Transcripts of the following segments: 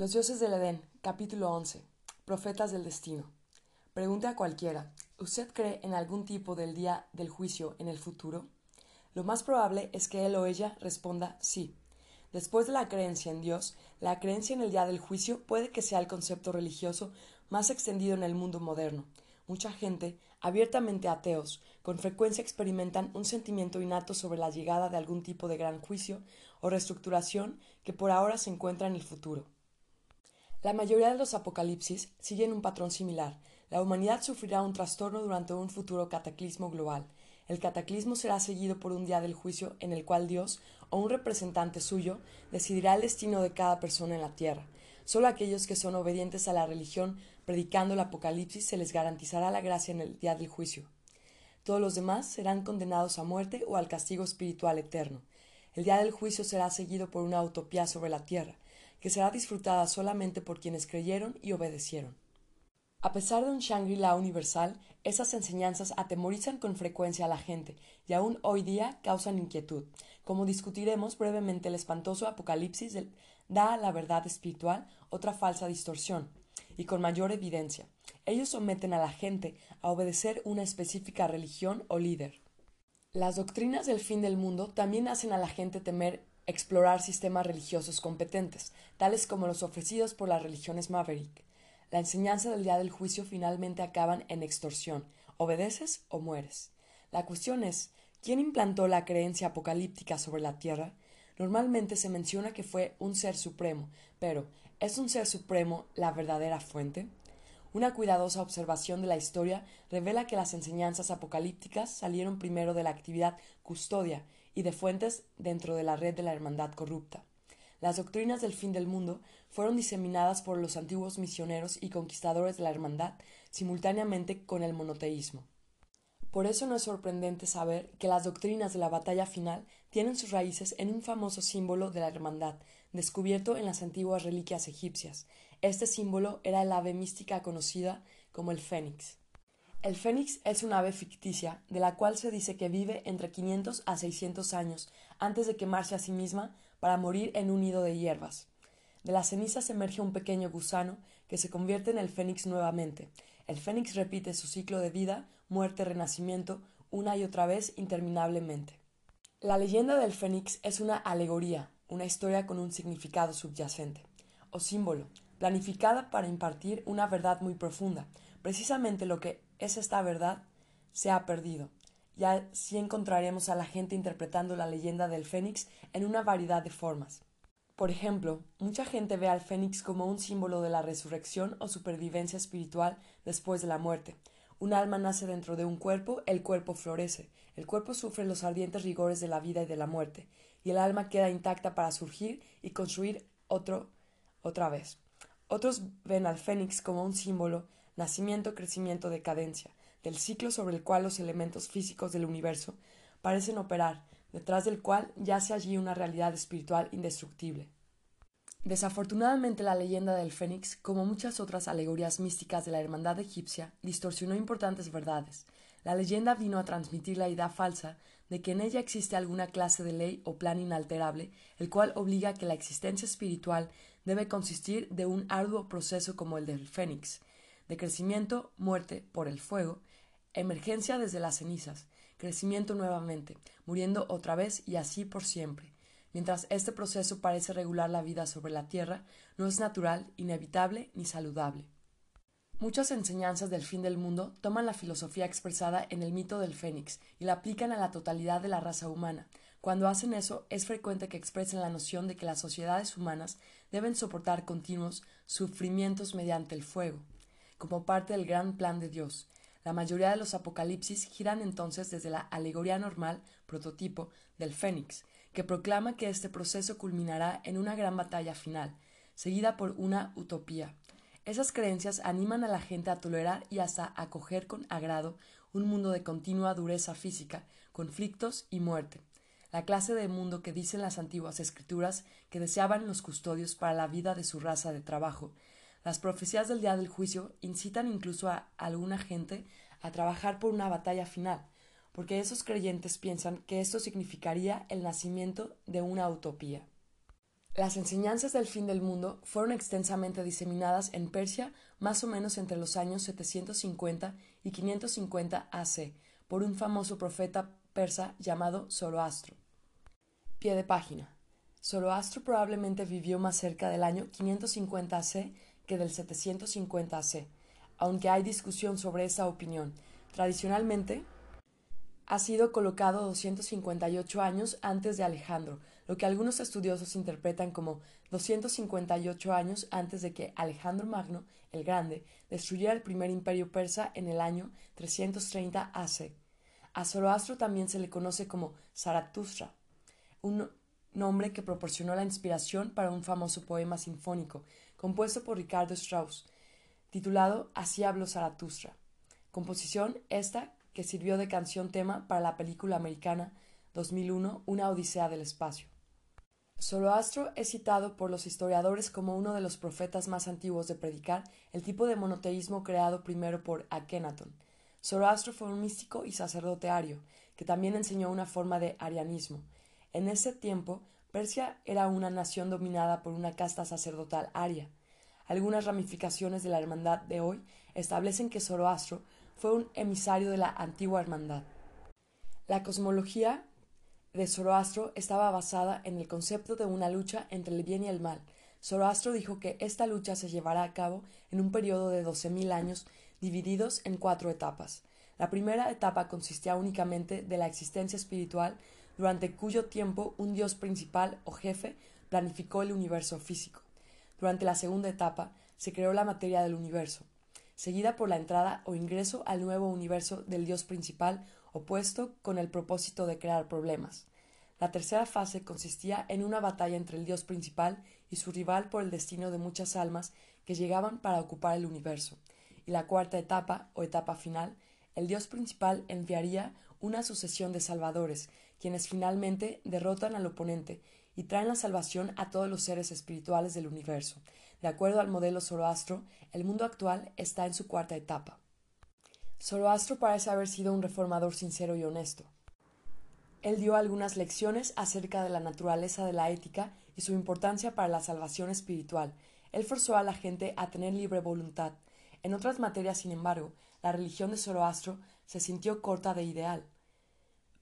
Los dioses del Edén, capítulo 11. Profetas del destino. Pregunte a cualquiera, ¿usted cree en algún tipo del día del juicio en el futuro? Lo más probable es que él o ella responda sí. Después de la creencia en Dios, la creencia en el día del juicio puede que sea el concepto religioso más extendido en el mundo moderno. Mucha gente, abiertamente ateos, con frecuencia experimentan un sentimiento innato sobre la llegada de algún tipo de gran juicio o reestructuración que por ahora se encuentra en el futuro. La mayoría de los apocalipsis siguen un patrón similar. La humanidad sufrirá un trastorno durante un futuro cataclismo global. El cataclismo será seguido por un día del juicio en el cual Dios o un representante suyo decidirá el destino de cada persona en la tierra. Solo aquellos que son obedientes a la religión predicando el apocalipsis se les garantizará la gracia en el día del juicio. Todos los demás serán condenados a muerte o al castigo espiritual eterno. El día del juicio será seguido por una utopía sobre la tierra que será disfrutada solamente por quienes creyeron y obedecieron. A pesar de un Shangri-La universal, esas enseñanzas atemorizan con frecuencia a la gente y aún hoy día causan inquietud. Como discutiremos brevemente, el espantoso apocalipsis da a la verdad espiritual otra falsa distorsión y con mayor evidencia. Ellos someten a la gente a obedecer una específica religión o líder. Las doctrinas del fin del mundo también hacen a la gente temer explorar sistemas religiosos competentes, tales como los ofrecidos por las religiones Maverick. La enseñanza del día del juicio finalmente acaban en extorsión, obedeces o mueres. La cuestión es, ¿quién implantó la creencia apocalíptica sobre la Tierra? Normalmente se menciona que fue un ser supremo, pero ¿es un ser supremo la verdadera fuente? Una cuidadosa observación de la historia revela que las enseñanzas apocalípticas salieron primero de la actividad custodia y de fuentes dentro de la red de la hermandad corrupta. Las doctrinas del fin del mundo fueron diseminadas por los antiguos misioneros y conquistadores de la hermandad simultáneamente con el monoteísmo. Por eso no es sorprendente saber que las doctrinas de la batalla final tienen sus raíces en un famoso símbolo de la hermandad, descubierto en las antiguas reliquias egipcias. Este símbolo era el ave mística conocida como el fénix. El fénix es una ave ficticia, de la cual se dice que vive entre 500 a 600 años antes de quemarse a sí misma para morir en un nido de hierbas. De las cenizas emerge un pequeño gusano que se convierte en el fénix nuevamente. El fénix repite su ciclo de vida, muerte, renacimiento, una y otra vez interminablemente. La leyenda del fénix es una alegoría, una historia con un significado subyacente, o símbolo, planificada para impartir una verdad muy profunda, precisamente lo que es esta verdad, se ha perdido. Y así encontraremos a la gente interpretando la leyenda del Fénix en una variedad de formas. Por ejemplo, mucha gente ve al Fénix como un símbolo de la resurrección o supervivencia espiritual después de la muerte. Un alma nace dentro de un cuerpo, el cuerpo florece, el cuerpo sufre los ardientes rigores de la vida y de la muerte, y el alma queda intacta para surgir y construir otro otra vez. Otros ven al Fénix como un símbolo nacimiento, crecimiento, decadencia, del ciclo sobre el cual los elementos físicos del universo parecen operar, detrás del cual yace allí una realidad espiritual indestructible. Desafortunadamente la leyenda del Fénix, como muchas otras alegorías místicas de la hermandad egipcia, distorsionó importantes verdades. La leyenda vino a transmitir la idea falsa de que en ella existe alguna clase de ley o plan inalterable, el cual obliga a que la existencia espiritual debe consistir de un arduo proceso como el del Fénix, de crecimiento, muerte por el fuego, emergencia desde las cenizas, crecimiento nuevamente, muriendo otra vez y así por siempre. Mientras este proceso parece regular la vida sobre la Tierra, no es natural, inevitable ni saludable. Muchas enseñanzas del fin del mundo toman la filosofía expresada en el mito del Fénix y la aplican a la totalidad de la raza humana. Cuando hacen eso, es frecuente que expresen la noción de que las sociedades humanas deben soportar continuos sufrimientos mediante el fuego como parte del gran plan de Dios. La mayoría de los apocalipsis giran entonces desde la alegoría normal, prototipo, del Fénix, que proclama que este proceso culminará en una gran batalla final, seguida por una utopía. Esas creencias animan a la gente a tolerar y hasta acoger con agrado un mundo de continua dureza física, conflictos y muerte, la clase de mundo que dicen las antiguas escrituras que deseaban los custodios para la vida de su raza de trabajo, las profecías del día del juicio incitan incluso a alguna gente a trabajar por una batalla final, porque esos creyentes piensan que esto significaría el nacimiento de una utopía. Las enseñanzas del fin del mundo fueron extensamente diseminadas en Persia más o menos entre los años 750 y 550 AC por un famoso profeta persa llamado Zoroastro. Pie de página. Zoroastro probablemente vivió más cerca del año 550 AC que del 750 AC, aunque hay discusión sobre esa opinión. Tradicionalmente, ha sido colocado 258 años antes de Alejandro, lo que algunos estudiosos interpretan como 258 años antes de que Alejandro Magno, el Grande, destruyera el primer imperio persa en el año 330 AC. A Zoroastro también se le conoce como Zaratustra, un nombre que proporcionó la inspiración para un famoso poema sinfónico compuesto por Ricardo Strauss, titulado Así habló Zaratustra. Composición esta que sirvió de canción tema para la película americana 2001 Una Odisea del Espacio. Zoroastro es citado por los historiadores como uno de los profetas más antiguos de predicar el tipo de monoteísmo creado primero por Akenatón. Zoroastro fue un místico y sacerdote ario, que también enseñó una forma de arianismo. En ese tiempo, Persia era una nación dominada por una casta sacerdotal aria. Algunas ramificaciones de la hermandad de hoy establecen que Zoroastro fue un emisario de la antigua hermandad. La cosmología de Zoroastro estaba basada en el concepto de una lucha entre el bien y el mal. Zoroastro dijo que esta lucha se llevará a cabo en un periodo de doce mil años divididos en cuatro etapas. La primera etapa consistía únicamente de la existencia espiritual, durante cuyo tiempo un dios principal o jefe planificó el universo físico. Durante la segunda etapa se creó la materia del universo seguida por la entrada o ingreso al nuevo universo del dios principal opuesto con el propósito de crear problemas. La tercera fase consistía en una batalla entre el dios principal y su rival por el destino de muchas almas que llegaban para ocupar el universo. Y la cuarta etapa, o etapa final, el dios principal enviaría una sucesión de salvadores, quienes finalmente derrotan al oponente y traen la salvación a todos los seres espirituales del universo, de acuerdo al modelo Zoroastro, el mundo actual está en su cuarta etapa. Zoroastro parece haber sido un reformador sincero y honesto. Él dio algunas lecciones acerca de la naturaleza de la ética y su importancia para la salvación espiritual. Él forzó a la gente a tener libre voluntad. En otras materias, sin embargo, la religión de Zoroastro se sintió corta de ideal.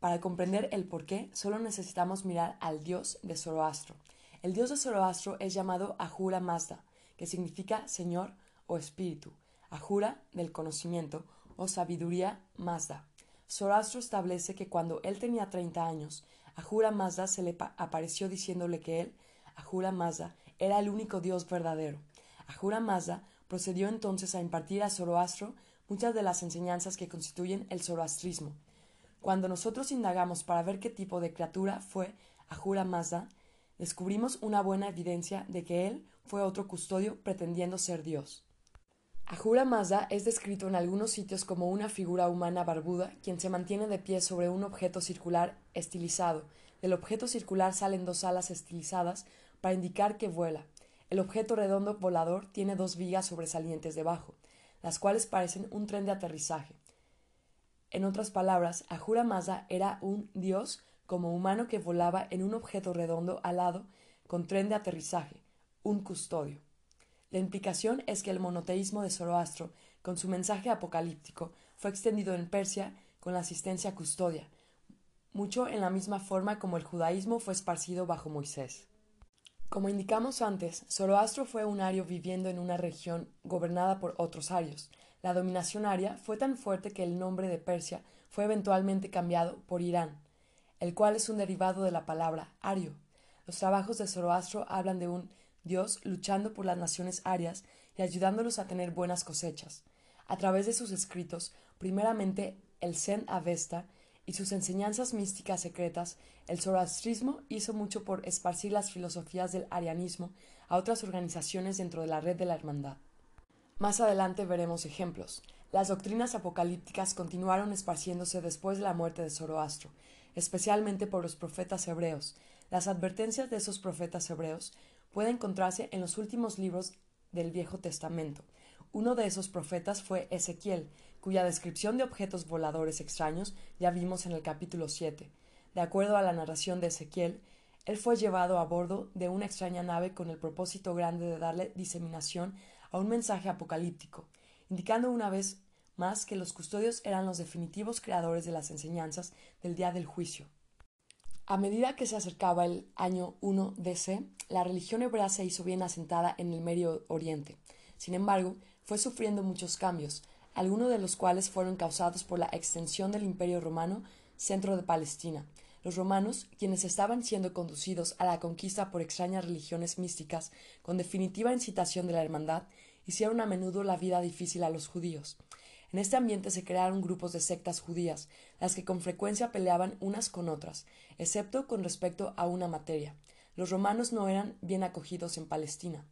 Para comprender el porqué, solo necesitamos mirar al dios de Zoroastro. El dios de Zoroastro es llamado Ahura Mazda, que significa Señor o Espíritu, Ajura del conocimiento o sabiduría Mazda. Zoroastro establece que cuando él tenía treinta años, Ajura Mazda se le apareció diciéndole que él, Ajura Mazda, era el único Dios verdadero. Ajura Mazda procedió entonces a impartir a Zoroastro muchas de las enseñanzas que constituyen el zoroastrismo. Cuando nosotros indagamos para ver qué tipo de criatura fue Ajura Mazda, descubrimos una buena evidencia de que él fue otro custodio pretendiendo ser Dios. Ahura Mazda es descrito en algunos sitios como una figura humana barbuda, quien se mantiene de pie sobre un objeto circular estilizado. Del objeto circular salen dos alas estilizadas para indicar que vuela. El objeto redondo volador tiene dos vigas sobresalientes debajo, las cuales parecen un tren de aterrizaje. En otras palabras, Ahura Mazda era un dios como humano que volaba en un objeto redondo alado con tren de aterrizaje, un custodio. La implicación es que el monoteísmo de Zoroastro, con su mensaje apocalíptico, fue extendido en Persia con la asistencia custodia, mucho en la misma forma como el judaísmo fue esparcido bajo Moisés. Como indicamos antes, Zoroastro fue un ario viviendo en una región gobernada por otros arios. La dominación aria fue tan fuerte que el nombre de Persia fue eventualmente cambiado por Irán, el cual es un derivado de la palabra ario. Los trabajos de Zoroastro hablan de un Dios luchando por las naciones arias y ayudándolos a tener buenas cosechas. A través de sus escritos, primeramente el Zen Avesta y sus enseñanzas místicas secretas, el zoroastrismo hizo mucho por esparcir las filosofías del arianismo a otras organizaciones dentro de la red de la hermandad. Más adelante veremos ejemplos. Las doctrinas apocalípticas continuaron esparciéndose después de la muerte de Zoroastro, especialmente por los profetas hebreos. Las advertencias de esos profetas hebreos puede encontrarse en los últimos libros del Viejo Testamento. Uno de esos profetas fue Ezequiel, cuya descripción de objetos voladores extraños ya vimos en el capítulo 7. De acuerdo a la narración de Ezequiel, él fue llevado a bordo de una extraña nave con el propósito grande de darle diseminación a un mensaje apocalíptico, indicando una vez más que los custodios eran los definitivos creadores de las enseñanzas del día del juicio. A medida que se acercaba el año 1 DC, la religión hebrea se hizo bien asentada en el Medio Oriente. Sin embargo, fue sufriendo muchos cambios, algunos de los cuales fueron causados por la extensión del Imperio romano centro de Palestina. Los romanos, quienes estaban siendo conducidos a la conquista por extrañas religiones místicas, con definitiva incitación de la hermandad, hicieron a menudo la vida difícil a los judíos. En este ambiente se crearon grupos de sectas judías, las que con frecuencia peleaban unas con otras, excepto con respecto a una materia. Los romanos no eran bien acogidos en Palestina.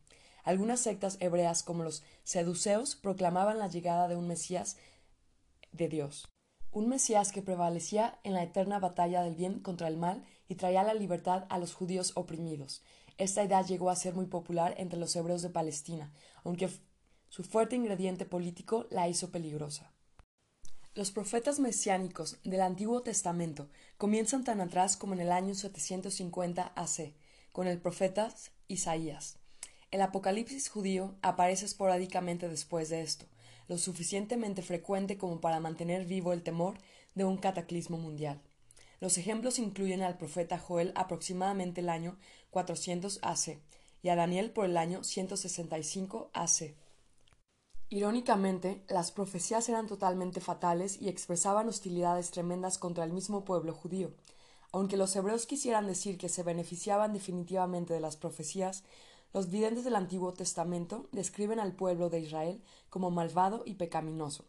Algunas sectas hebreas, como los seduceos, proclamaban la llegada de un Mesías de Dios. Un Mesías que prevalecía en la eterna batalla del bien contra el mal y traía la libertad a los judíos oprimidos. Esta idea llegó a ser muy popular entre los hebreos de Palestina, aunque su fuerte ingrediente político la hizo peligrosa. Los profetas mesiánicos del Antiguo Testamento comienzan tan atrás como en el año 750 AC, con el profeta Isaías. El Apocalipsis judío aparece esporádicamente después de esto, lo suficientemente frecuente como para mantener vivo el temor de un cataclismo mundial. Los ejemplos incluyen al profeta Joel aproximadamente el año 400 AC y a Daniel por el año 165 AC. Irónicamente, las profecías eran totalmente fatales y expresaban hostilidades tremendas contra el mismo pueblo judío. Aunque los hebreos quisieran decir que se beneficiaban definitivamente de las profecías, los videntes del Antiguo Testamento describen al pueblo de Israel como malvado y pecaminoso.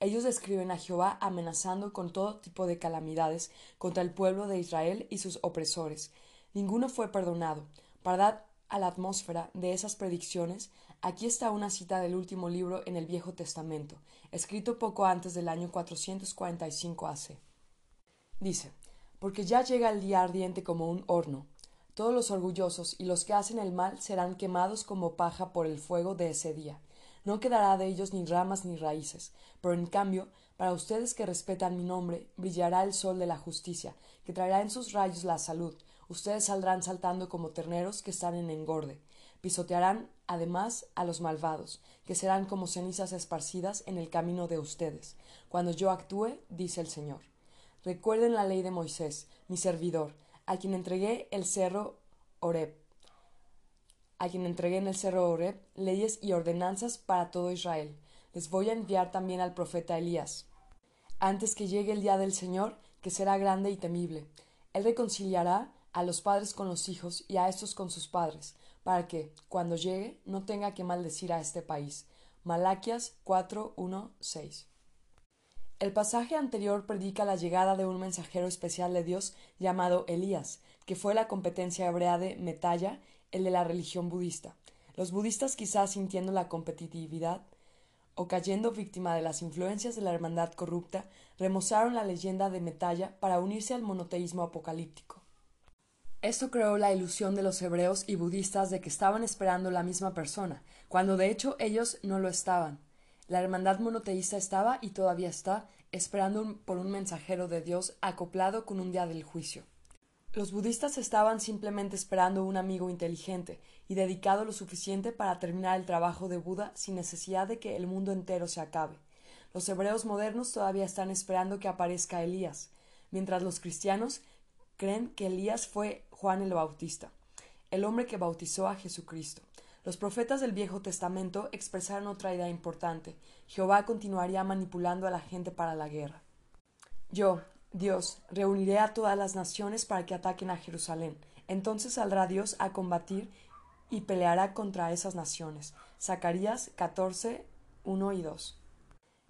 Ellos describen a Jehová amenazando con todo tipo de calamidades contra el pueblo de Israel y sus opresores. Ninguno fue perdonado. Para dar a la atmósfera de esas predicciones, Aquí está una cita del último libro en el Viejo Testamento, escrito poco antes del año 445 AC. Dice, porque ya llega el día ardiente como un horno. Todos los orgullosos y los que hacen el mal serán quemados como paja por el fuego de ese día. No quedará de ellos ni ramas ni raíces, pero en cambio, para ustedes que respetan mi nombre, brillará el sol de la justicia, que traerá en sus rayos la salud. Ustedes saldrán saltando como terneros que están en engorde pisotearán además a los malvados, que serán como cenizas esparcidas en el camino de ustedes, cuando yo actúe, dice el Señor. Recuerden la ley de Moisés, mi servidor, a quien entregué el cerro Oreb, a quien entregué en el cerro Oreb leyes y ordenanzas para todo Israel. Les voy a enviar también al profeta Elías. Antes que llegue el día del Señor, que será grande y temible. Él reconciliará a los padres con los hijos y a estos con sus padres, para que, cuando llegue, no tenga que maldecir a este país. Malaquias 4.1.6 El pasaje anterior predica la llegada de un mensajero especial de Dios llamado Elías, que fue la competencia hebrea de Metalla, el de la religión budista. Los budistas, quizás sintiendo la competitividad o cayendo víctima de las influencias de la hermandad corrupta, remozaron la leyenda de Metalla para unirse al monoteísmo apocalíptico. Esto creó la ilusión de los hebreos y budistas de que estaban esperando la misma persona, cuando de hecho ellos no lo estaban. La hermandad monoteísta estaba y todavía está esperando por un mensajero de Dios acoplado con un día del juicio. Los budistas estaban simplemente esperando un amigo inteligente y dedicado lo suficiente para terminar el trabajo de Buda sin necesidad de que el mundo entero se acabe. Los hebreos modernos todavía están esperando que aparezca Elías, mientras los cristianos creen que Elías fue Juan el Bautista, el hombre que bautizó a Jesucristo. Los profetas del Viejo Testamento expresaron otra idea importante. Jehová continuaría manipulando a la gente para la guerra. Yo, Dios, reuniré a todas las naciones para que ataquen a Jerusalén. Entonces saldrá Dios a combatir y peleará contra esas naciones. Zacarías 14, 1 y 2.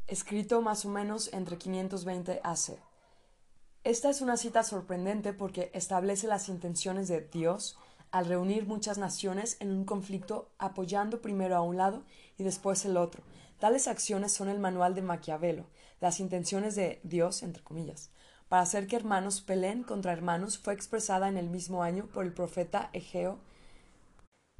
Escrito más o menos entre 520 AC. Esta es una cita sorprendente porque establece las intenciones de Dios al reunir muchas naciones en un conflicto apoyando primero a un lado y después el otro. Tales acciones son el manual de Maquiavelo, las intenciones de Dios, entre comillas. Para hacer que hermanos peleen contra hermanos fue expresada en el mismo año por el profeta Egeo.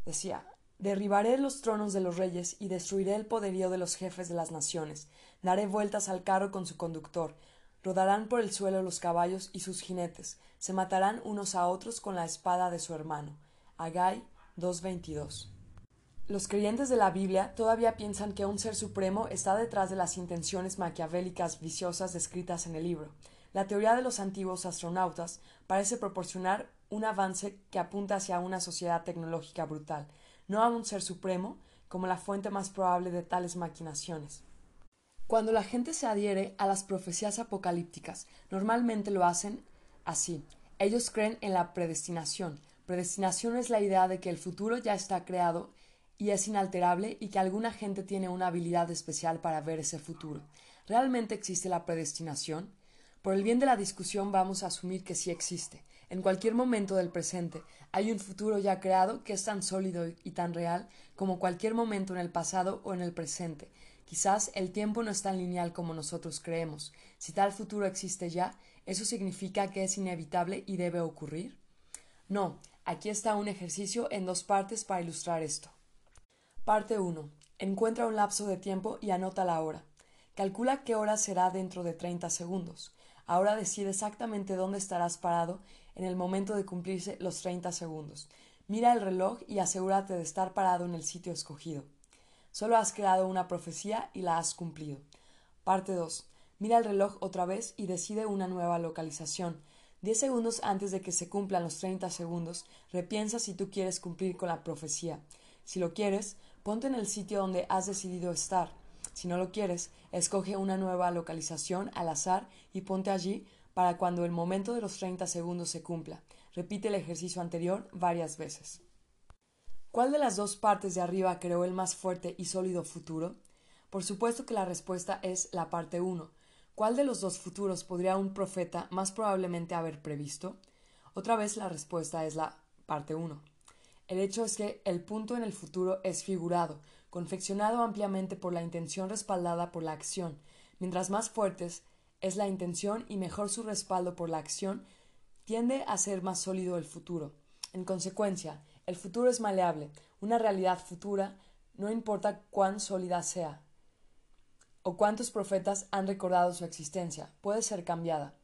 Decía, Derribaré los tronos de los reyes y destruiré el poderío de los jefes de las naciones. Daré vueltas al carro con su conductor rodarán por el suelo los caballos y sus jinetes, se matarán unos a otros con la espada de su hermano. Agai 2.22. Los creyentes de la Biblia todavía piensan que un ser supremo está detrás de las intenciones maquiavélicas viciosas descritas en el libro. La teoría de los antiguos astronautas parece proporcionar un avance que apunta hacia una sociedad tecnológica brutal, no a un ser supremo como la fuente más probable de tales maquinaciones. Cuando la gente se adhiere a las profecías apocalípticas, normalmente lo hacen así. Ellos creen en la predestinación. Predestinación es la idea de que el futuro ya está creado y es inalterable y que alguna gente tiene una habilidad especial para ver ese futuro. ¿Realmente existe la predestinación? Por el bien de la discusión vamos a asumir que sí existe. En cualquier momento del presente hay un futuro ya creado que es tan sólido y tan real como cualquier momento en el pasado o en el presente. Quizás el tiempo no es tan lineal como nosotros creemos. Si tal futuro existe ya, ¿eso significa que es inevitable y debe ocurrir? No, aquí está un ejercicio en dos partes para ilustrar esto. Parte 1. Encuentra un lapso de tiempo y anota la hora. Calcula qué hora será dentro de 30 segundos. Ahora decide exactamente dónde estarás parado en el momento de cumplirse los 30 segundos. Mira el reloj y asegúrate de estar parado en el sitio escogido. Solo has creado una profecía y la has cumplido. Parte 2. Mira el reloj otra vez y decide una nueva localización. Diez segundos antes de que se cumplan los 30 segundos, repiensa si tú quieres cumplir con la profecía. Si lo quieres, ponte en el sitio donde has decidido estar. Si no lo quieres, escoge una nueva localización al azar y ponte allí para cuando el momento de los 30 segundos se cumpla. Repite el ejercicio anterior varias veces. ¿Cuál de las dos partes de arriba creó el más fuerte y sólido futuro? Por supuesto que la respuesta es la parte 1. ¿Cuál de los dos futuros podría un profeta más probablemente haber previsto? Otra vez la respuesta es la parte 1. El hecho es que el punto en el futuro es figurado, confeccionado ampliamente por la intención respaldada por la acción. Mientras más fuertes es la intención y mejor su respaldo por la acción, tiende a ser más sólido el futuro. En consecuencia, el futuro es maleable. Una realidad futura, no importa cuán sólida sea o cuántos profetas han recordado su existencia, puede ser cambiada.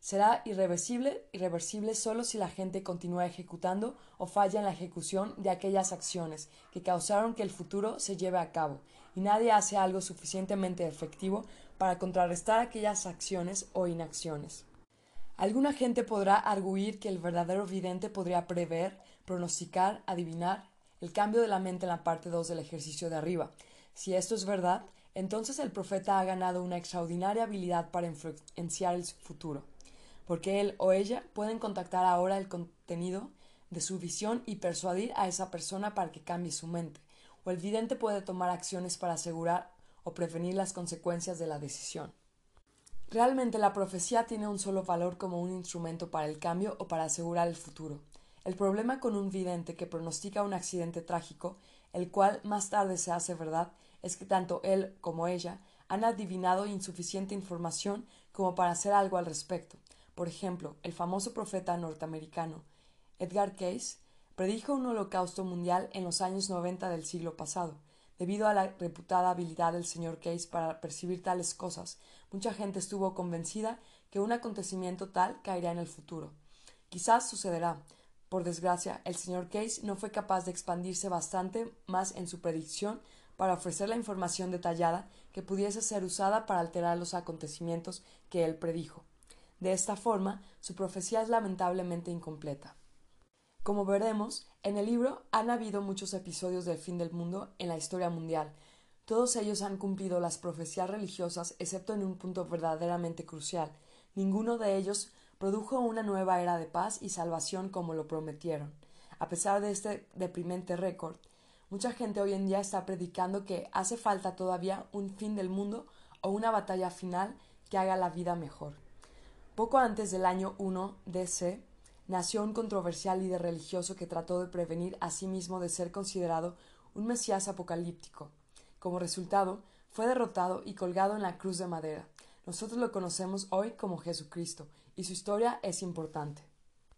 Será irreversible, irreversible solo si la gente continúa ejecutando o falla en la ejecución de aquellas acciones que causaron que el futuro se lleve a cabo, y nadie hace algo suficientemente efectivo para contrarrestar aquellas acciones o inacciones. Alguna gente podrá arguir que el verdadero vidente podría prever, pronosticar, adivinar el cambio de la mente en la parte 2 del ejercicio de arriba. Si esto es verdad, entonces el profeta ha ganado una extraordinaria habilidad para influenciar el futuro porque él o ella pueden contactar ahora el contenido de su visión y persuadir a esa persona para que cambie su mente, o el vidente puede tomar acciones para asegurar o prevenir las consecuencias de la decisión. Realmente la profecía tiene un solo valor como un instrumento para el cambio o para asegurar el futuro. El problema con un vidente que pronostica un accidente trágico, el cual más tarde se hace verdad, es que tanto él como ella han adivinado insuficiente información como para hacer algo al respecto. Por ejemplo, el famoso profeta norteamericano Edgar Cayce predijo un holocausto mundial en los años 90 del siglo pasado. Debido a la reputada habilidad del señor Case para percibir tales cosas, mucha gente estuvo convencida que un acontecimiento tal caería en el futuro. Quizás sucederá. Por desgracia, el señor Case no fue capaz de expandirse bastante más en su predicción para ofrecer la información detallada que pudiese ser usada para alterar los acontecimientos que él predijo. De esta forma, su profecía es lamentablemente incompleta. Como veremos, en el libro han habido muchos episodios del fin del mundo en la historia mundial. Todos ellos han cumplido las profecías religiosas excepto en un punto verdaderamente crucial. Ninguno de ellos produjo una nueva era de paz y salvación como lo prometieron. A pesar de este deprimente récord, mucha gente hoy en día está predicando que hace falta todavía un fin del mundo o una batalla final que haga la vida mejor. Poco antes del año 1 DC, nació un controversial líder religioso que trató de prevenir a sí mismo de ser considerado un Mesías apocalíptico. Como resultado, fue derrotado y colgado en la cruz de madera. Nosotros lo conocemos hoy como Jesucristo, y su historia es importante.